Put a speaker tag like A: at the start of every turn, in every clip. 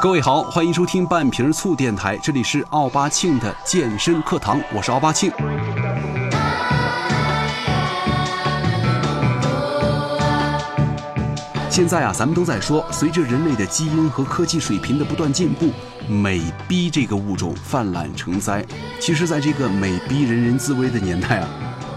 A: 各位好，欢迎收听半瓶醋电台，这里是奥巴庆的健身课堂，我是奥巴庆。现在啊，咱们都在说，随着人类的基因和科技水平的不断进步，美逼这个物种泛滥成灾。其实，在这个美逼人人自危的年代啊，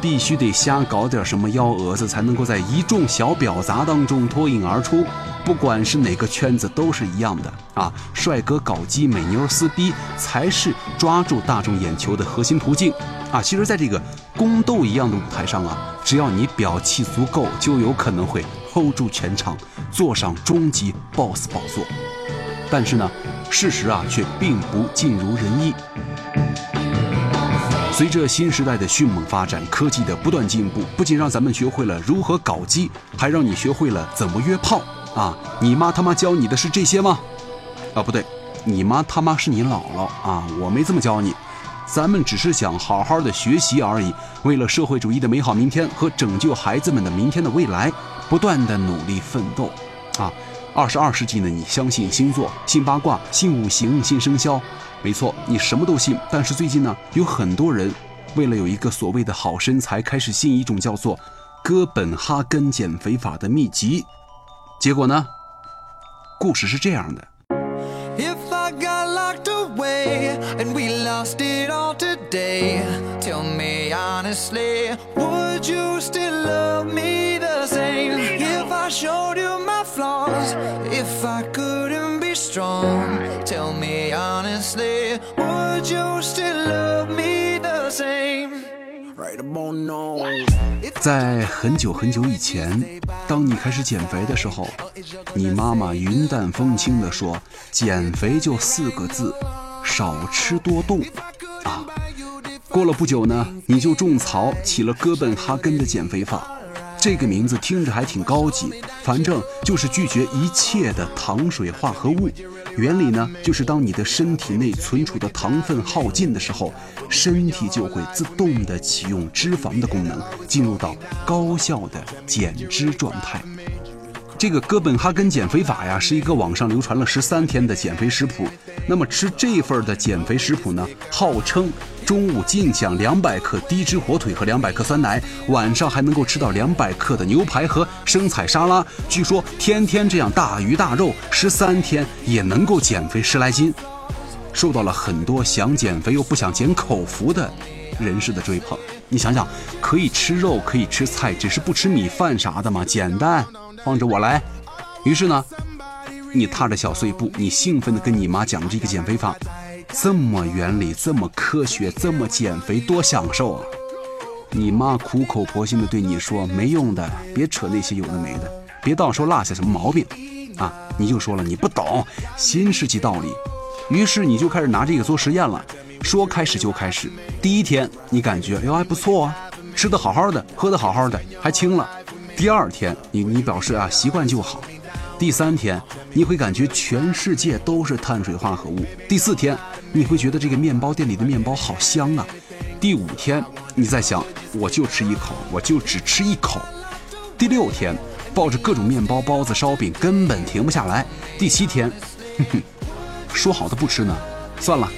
A: 必须得瞎搞点什么幺蛾子，才能够在一众小婊砸当中脱颖而出。不管是哪个圈子，都是一样的啊！帅哥搞基，美妞撕逼，才是抓住大众眼球的核心途径啊！其实，在这个宫斗一样的舞台上啊，只要你表气足够，就有可能会 hold 住全场，坐上终极 boss 宝座。但是呢，事实啊，却并不尽如人意。随着新时代的迅猛发展，科技的不断进步，不仅让咱们学会了如何搞基，还让你学会了怎么约炮。啊，你妈他妈教你的是这些吗？啊，不对，你妈他妈是你姥姥啊，我没这么教你，咱们只是想好好的学习而已。为了社会主义的美好明天和拯救孩子们的明天的未来，不断的努力奋斗。啊，二十二世纪呢，你相信星座、信八卦、信五行、信生肖，没错，你什么都信。但是最近呢，有很多人为了有一个所谓的好身材，开始信一种叫做哥本哈根减肥法的秘籍。结果呢？故事是这样的。Honestly, would you still love me the same? 在很久很久以前，当你开始减肥的时候，你妈妈云淡风轻地说：“减肥就四个字，少吃多动。”啊，过了不久呢，你就种草起了哥本哈根的减肥法。这个名字听着还挺高级，反正就是拒绝一切的糖水化合物。原理呢，就是当你的身体内存储的糖分耗尽的时候，身体就会自动的启用脂肪的功能，进入到高效的减脂状态。这个哥本哈根减肥法呀，是一个网上流传了十三天的减肥食谱。那么吃这份的减肥食谱呢，号称中午尽享两百克低脂火腿和两百克酸奶，晚上还能够吃到两百克的牛排和生菜沙拉。据说天天这样大鱼大肉，十三天也能够减肥十来斤，受到了很多想减肥又不想减口福的人士的追捧。你想想，可以吃肉，可以吃菜，只是不吃米饭啥的嘛，简单。放着我来，于是呢，你踏着小碎步，你兴奋地跟你妈讲这个减肥法，这么原理，这么科学，这么减肥，多享受啊！你妈苦口婆心的对你说：“没用的，别扯那些有的没的，别到时候落下什么毛病啊！”你就说了你不懂新世纪道理，于是你就开始拿这个做实验了。说开始就开始，第一天你感觉哎呦还不错啊，吃的好好的，喝的好好的，还轻了。第二天，你你表示啊习惯就好。第三天，你会感觉全世界都是碳水化合物。第四天，你会觉得这个面包店里的面包好香啊。第五天，你在想我就吃一口，我就只吃一口。第六天，抱着各种面包、包子、烧饼根本停不下来。第七天，哼哼，说好的不吃呢？算了，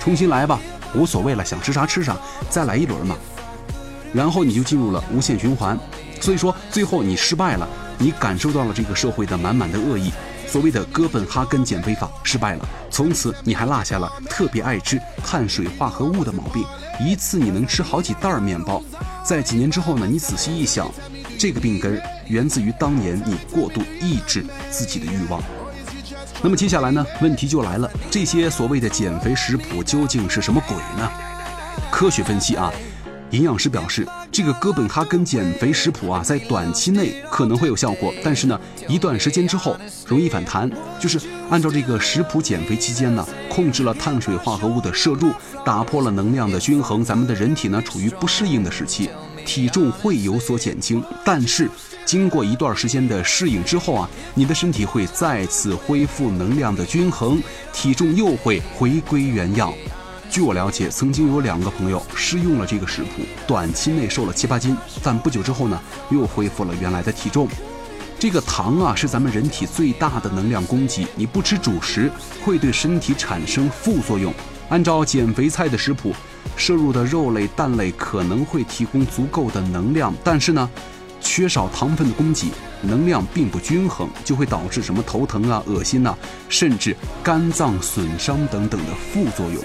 A: 重新来吧，无所谓了，想吃啥吃啥，再来一轮嘛。然后你就进入了无限循环。所以说，最后你失败了，你感受到了这个社会的满满的恶意。所谓的哥本哈根减肥法失败了，从此你还落下了特别爱吃碳水化合物的毛病，一次你能吃好几袋面包。在几年之后呢，你仔细一想，这个病根源自于当年你过度抑制自己的欲望。那么接下来呢，问题就来了，这些所谓的减肥食谱究竟是什么鬼呢？科学分析啊。营养师表示，这个哥本哈根减肥食谱啊，在短期内可能会有效果，但是呢，一段时间之后容易反弹。就是按照这个食谱减肥期间呢，控制了碳水化合物的摄入，打破了能量的均衡，咱们的人体呢处于不适应的时期，体重会有所减轻。但是经过一段时间的适应之后啊，你的身体会再次恢复能量的均衡，体重又会回归原样。据我了解，曾经有两个朋友试用了这个食谱，短期内瘦了七八斤，但不久之后呢，又恢复了原来的体重。这个糖啊是咱们人体最大的能量供给，你不吃主食会对身体产生副作用。按照减肥菜的食谱，摄入的肉类、蛋类可能会提供足够的能量，但是呢，缺少糖分的供给，能量并不均衡，就会导致什么头疼啊、恶心呐，甚至肝脏损伤等等的副作用。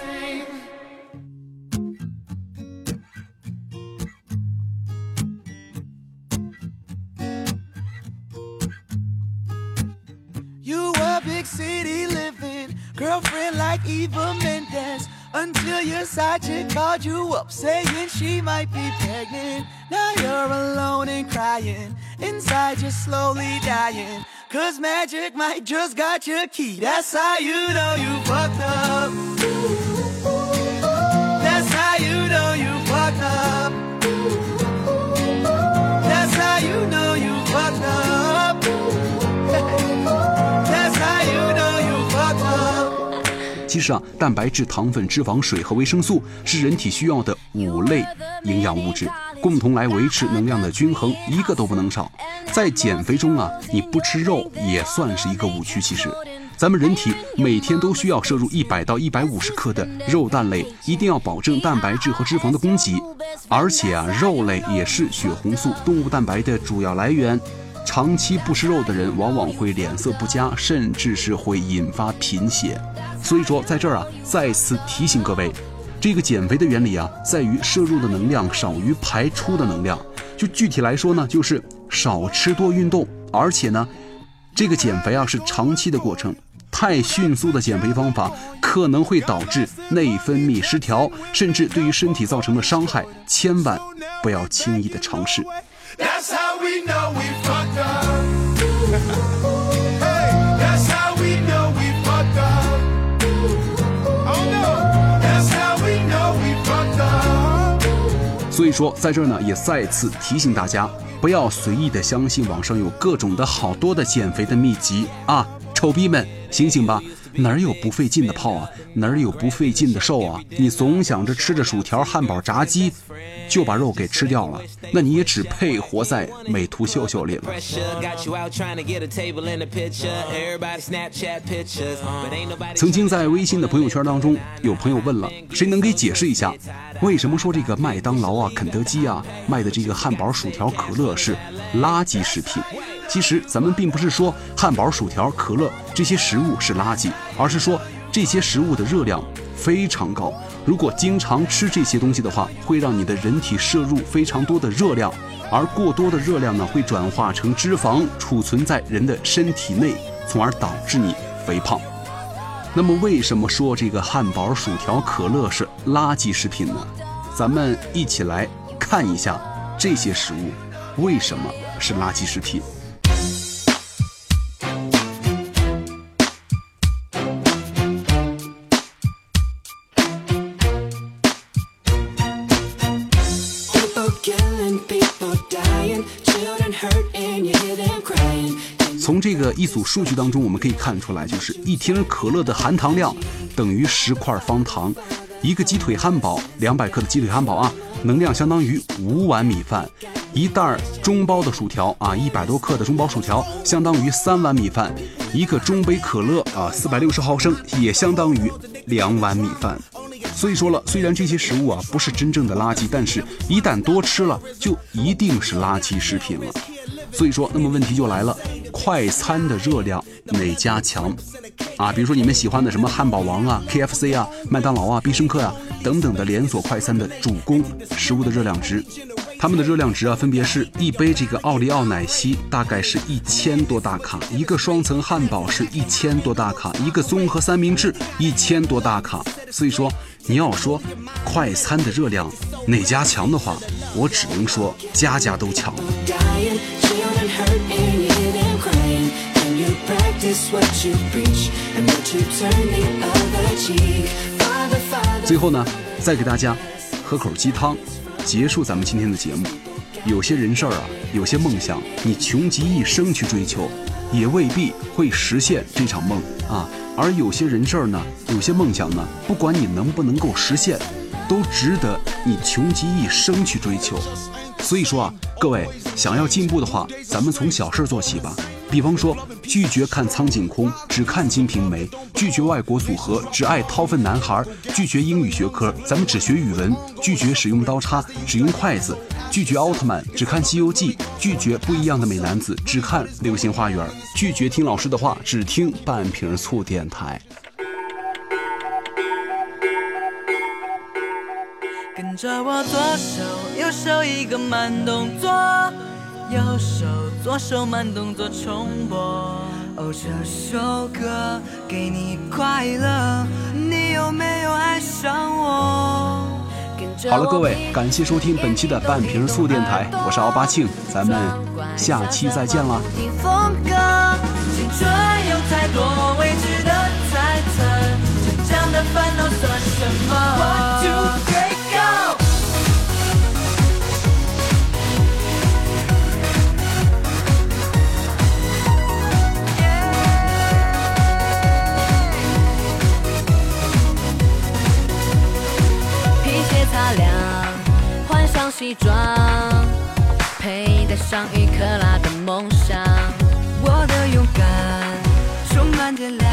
B: Girlfriend like Eva Mendes until your side chick called you up saying she might be pregnant. Now you're alone and crying, inside you're slowly dying. Cause magic might just got your key. That's how you know you fucked up.
A: 其实啊，蛋白质、糖分、脂肪、水和维生素是人体需要的五类营养物质，共同来维持能量的均衡，一个都不能少。在减肥中啊，你不吃肉也算是一个误区。其实，咱们人体每天都需要摄入一百到一百五十克的肉蛋类，一定要保证蛋白质和脂肪的供给。而且啊，肉类也是血红素、动物蛋白的主要来源。长期不吃肉的人，往往会脸色不佳，甚至是会引发贫血。所以说，在这儿啊，再次提醒各位，这个减肥的原理啊，在于摄入的能量少于排出的能量。就具体来说呢，就是少吃多运动，而且呢，这个减肥啊是长期的过程，太迅速的减肥方法可能会导致内分泌失调，甚至对于身体造成的伤害，千万不要轻易的尝试。所以说，在这儿呢，也再次提醒大家，不要随意的相信网上有各种的好多的减肥的秘籍啊！丑逼们，醒醒吧！哪儿有不费劲的泡啊？哪儿有不费劲的瘦啊？你总想着吃着薯条、汉堡、炸鸡，就把肉给吃掉了，那你也只配活在美图秀秀里了。曾经在微信的朋友圈当中，有朋友问了，谁能给解释一下，为什么说这个麦当劳啊、肯德基啊卖的这个汉堡、薯条、可乐是垃圾食品？其实咱们并不是说汉堡、薯条、可乐这些食物是垃圾，而是说这些食物的热量非常高。如果经常吃这些东西的话，会让你的人体摄入非常多的热量，而过多的热量呢，会转化成脂肪，储存在人的身体内，从而导致你肥胖。那么，为什么说这个汉堡、薯条、可乐是垃圾食品呢？咱们一起来看一下这些食物为什么是垃圾食品。一组数据当中，我们可以看出来，就是一听可乐的含糖量等于十块方糖，一个鸡腿汉堡，两百克的鸡腿汉堡啊，能量相当于五碗米饭；一袋儿中包的薯条啊，一百多克的中包薯条相当于三碗米饭；一个中杯可乐啊，四百六十毫升也相当于两碗米饭。所以说了，虽然这些食物啊不是真正的垃圾，但是一旦多吃了，就一定是垃圾食品了。所以说，那么问题就来了，快餐的热量哪家强？啊，比如说你们喜欢的什么汉堡王啊、KFC 啊、麦当劳啊、必胜客啊等等的连锁快餐的主攻食物的热量值，它们的热量值啊分别是一杯这个奥利奥奶昔大概是一千多大卡，一个双层汉堡是一千多大卡，一个综合三明治一千多大卡。所以说，你要说快餐的热量哪家强的话，我只能说家家都强。最后呢，再给大家喝口鸡汤，结束咱们今天的节目。有些人事儿啊，有些梦想，你穷极一生去追求，也未必会实现这场梦啊。而有些人事儿呢，有些梦想呢，不管你能不能够实现，都值得你穷极一生去追求。所以说啊，各位想要进步的话，咱们从小事做起吧。比方说，拒绝看苍井空，只看金瓶梅；拒绝外国组合，只爱掏粪男孩；拒绝英语学科，咱们只学语文；拒绝使用刀叉，只用筷子；拒绝奥特曼，只看西游记；拒绝不一样的美男子，只看流星花园；拒绝听老师的话，只听半瓶醋电台。
B: 跟着我左手右手一个慢动作，右手左手慢动作重播。哦，这首歌给你快乐，你有没有爱上我？
A: 好了，各位，感谢收听本期的半瓶醋电台，我是奥巴庆，咱们下期再见啦。
B: 听风格，青春有太多未知的猜测，成长的烦恼算什么
C: 上一克拉的梦想。
B: 我的勇敢充满电量，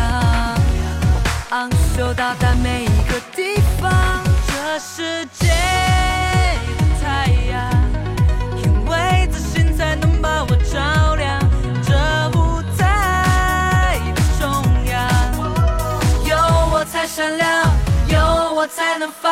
B: 昂首到达每一个地方。这世界的太阳，因为自信才能把我照亮。这舞台的中央，有我才闪亮，有我才能发。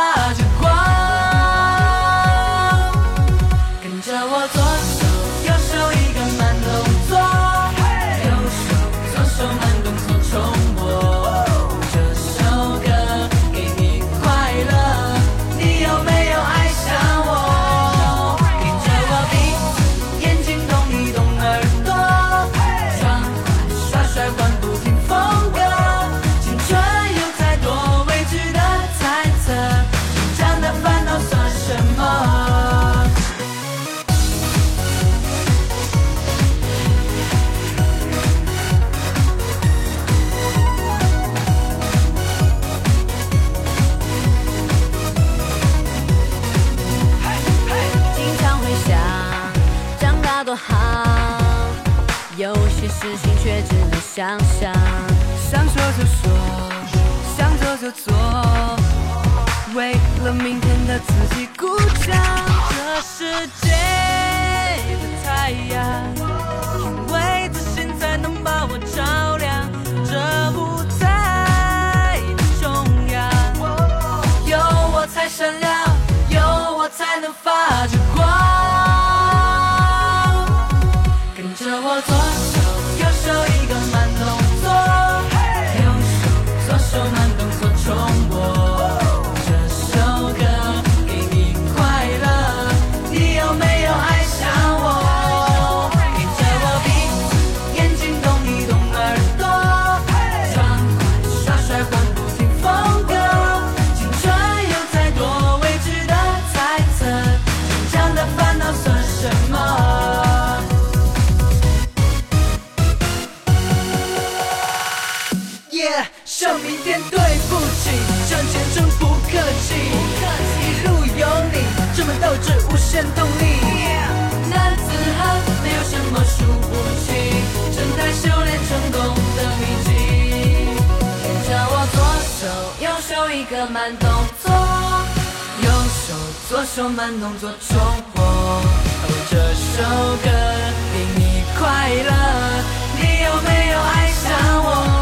C: 事情却只能想象。
B: 想说就说，想做就做，为了明天的自己鼓掌。这世界的太阳，一个慢动作，右手左手慢动作重播。哦，这首歌给你快乐，你有没有爱上我？